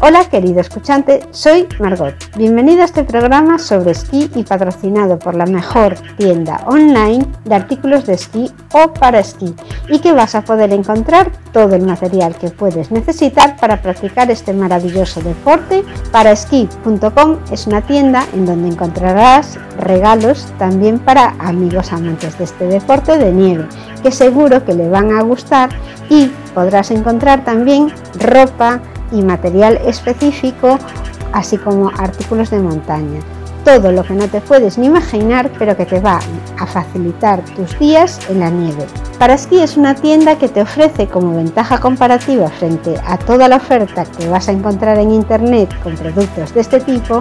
Hola querido escuchante, soy Margot. Bienvenido a este programa sobre esquí y patrocinado por la mejor tienda online de artículos de esquí o para esquí y que vas a poder encontrar todo el material que puedes necesitar para practicar este maravilloso deporte. Paraesquí.com es una tienda en donde encontrarás regalos también para amigos amantes de este deporte de nieve que seguro que le van a gustar y podrás encontrar también ropa, y material específico, así como artículos de montaña. Todo lo que no te puedes ni imaginar, pero que te va a facilitar tus días en la nieve. Para Esquí es una tienda que te ofrece como ventaja comparativa frente a toda la oferta que vas a encontrar en internet con productos de este tipo,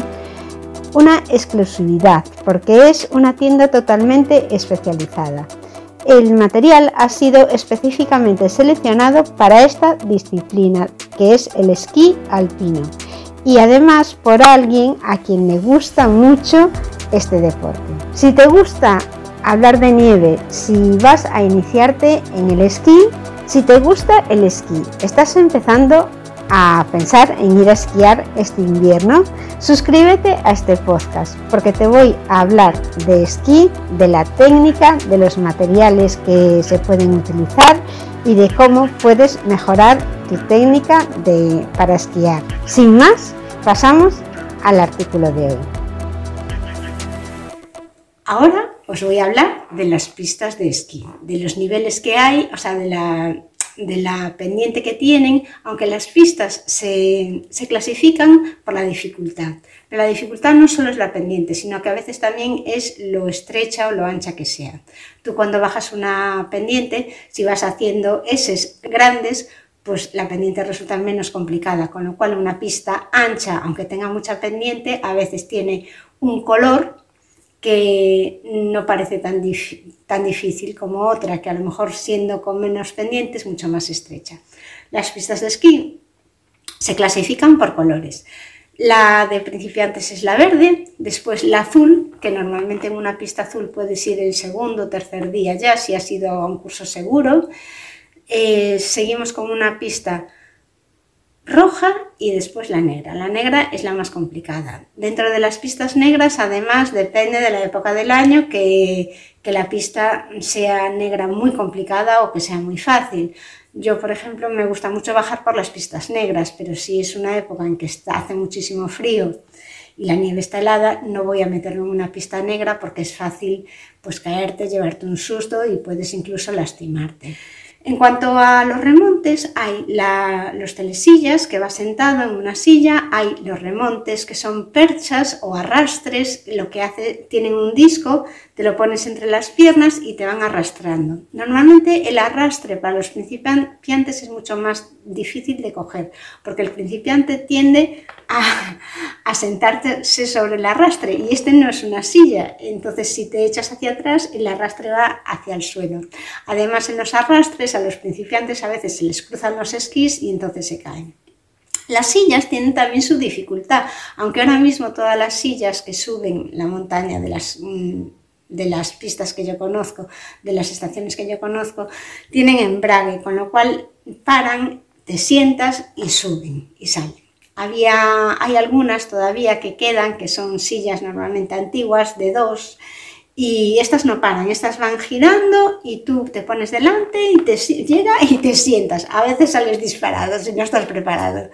una exclusividad, porque es una tienda totalmente especializada. El material ha sido específicamente seleccionado para esta disciplina, que es el esquí alpino, y además por alguien a quien le gusta mucho este deporte. Si te gusta hablar de nieve, si vas a iniciarte en el esquí, si te gusta el esquí, estás empezando a pensar en ir a esquiar este invierno, suscríbete a este podcast porque te voy a hablar de esquí, de la técnica, de los materiales que se pueden utilizar y de cómo puedes mejorar tu técnica de, para esquiar. Sin más, pasamos al artículo de hoy. Ahora os voy a hablar de las pistas de esquí, de los niveles que hay, o sea, de la de la pendiente que tienen, aunque las pistas se, clasifican por la dificultad. Pero la dificultad no solo es la pendiente, sino que a veces también es lo estrecha o lo ancha que sea. Tú cuando bajas una pendiente, si vas haciendo S grandes, pues la pendiente resulta menos complicada, con lo cual una pista ancha, aunque tenga mucha pendiente, a veces tiene un color que no parece tan, tan difícil como otra, que a lo mejor siendo con menos pendientes, mucho más estrecha. Las pistas de esquí se clasifican por colores. La de principiantes es la verde, después la azul, que normalmente en una pista azul puedes ir el segundo o tercer día ya, si ha sido un curso seguro. Eh, seguimos con una pista roja y después la negra. La negra es la más complicada. Dentro de las pistas negras, además, depende de la época del año que, la pista sea negra muy complicada o que sea muy fácil. Yo, por ejemplo, me gusta mucho bajar por las pistas negras, pero si es una época en que está, hace muchísimo frío y la nieve está helada, no voy a meterme en una pista negra porque es fácil pues caerte, llevarte un susto y puedes incluso lastimarte. En cuanto a los remontes, hay los telesillas que va sentado en una silla, hay los remontes que son perchas o arrastres, lo que hace, tienen un disco, te lo pones entre las piernas y te van arrastrando. Normalmente el arrastre para los principiantes es mucho más difícil de coger, porque el principiante tiende a, a sentarse sobre el arrastre y este no es una silla, entonces si te echas hacia atrás el arrastre va hacia el suelo. Además en los arrastres a los principiantes a veces se les cruzan los esquís y entonces se caen. Las sillas tienen también su dificultad, aunque ahora mismo todas las sillas que suben la montaña de las, mm, de las pistas que yo conozco, de las estaciones que yo conozco, tienen embrague, con lo cual paran, te sientas y suben y salen. Había, hay algunas todavía que quedan, que son sillas normalmente antiguas, de dos, y estas no paran, estas van girando y tú te pones delante y te llega y te sientas. A veces sales disparado si no estás preparado.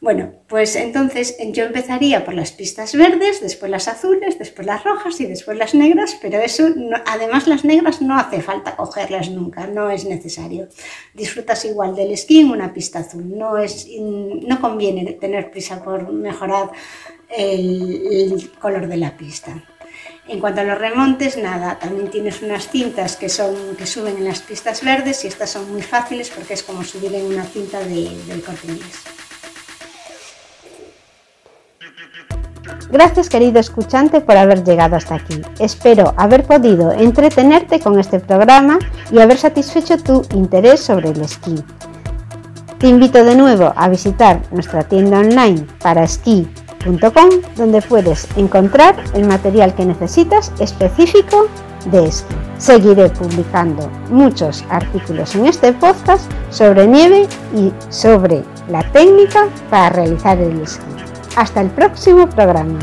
Bueno, pues entonces yo empezaría por las pistas verdes, después las azules, después las rojas y después las negras, pero eso, además las negras no hace falta cogerlas nunca, no es necesario. Disfrutas igual del esquí en una pista azul, no, es, no conviene tener prisa por mejorar el color de la pista. En cuanto a los remontes, nada, también tienes unas cintas que, son, que suben en las pistas verdes y estas son muy fáciles porque es como subir en una cinta de, del corte Gracias querido escuchante por haber llegado hasta aquí. Espero haber podido entretenerte con este programa y haber satisfecho tu interés sobre el esquí. Te invito de nuevo a visitar nuestra tienda online para esquí donde puedes encontrar el material que necesitas específico de esquí. Seguiré publicando muchos artículos en este podcast sobre nieve y sobre la técnica para realizar el esquí. Hasta el próximo programa.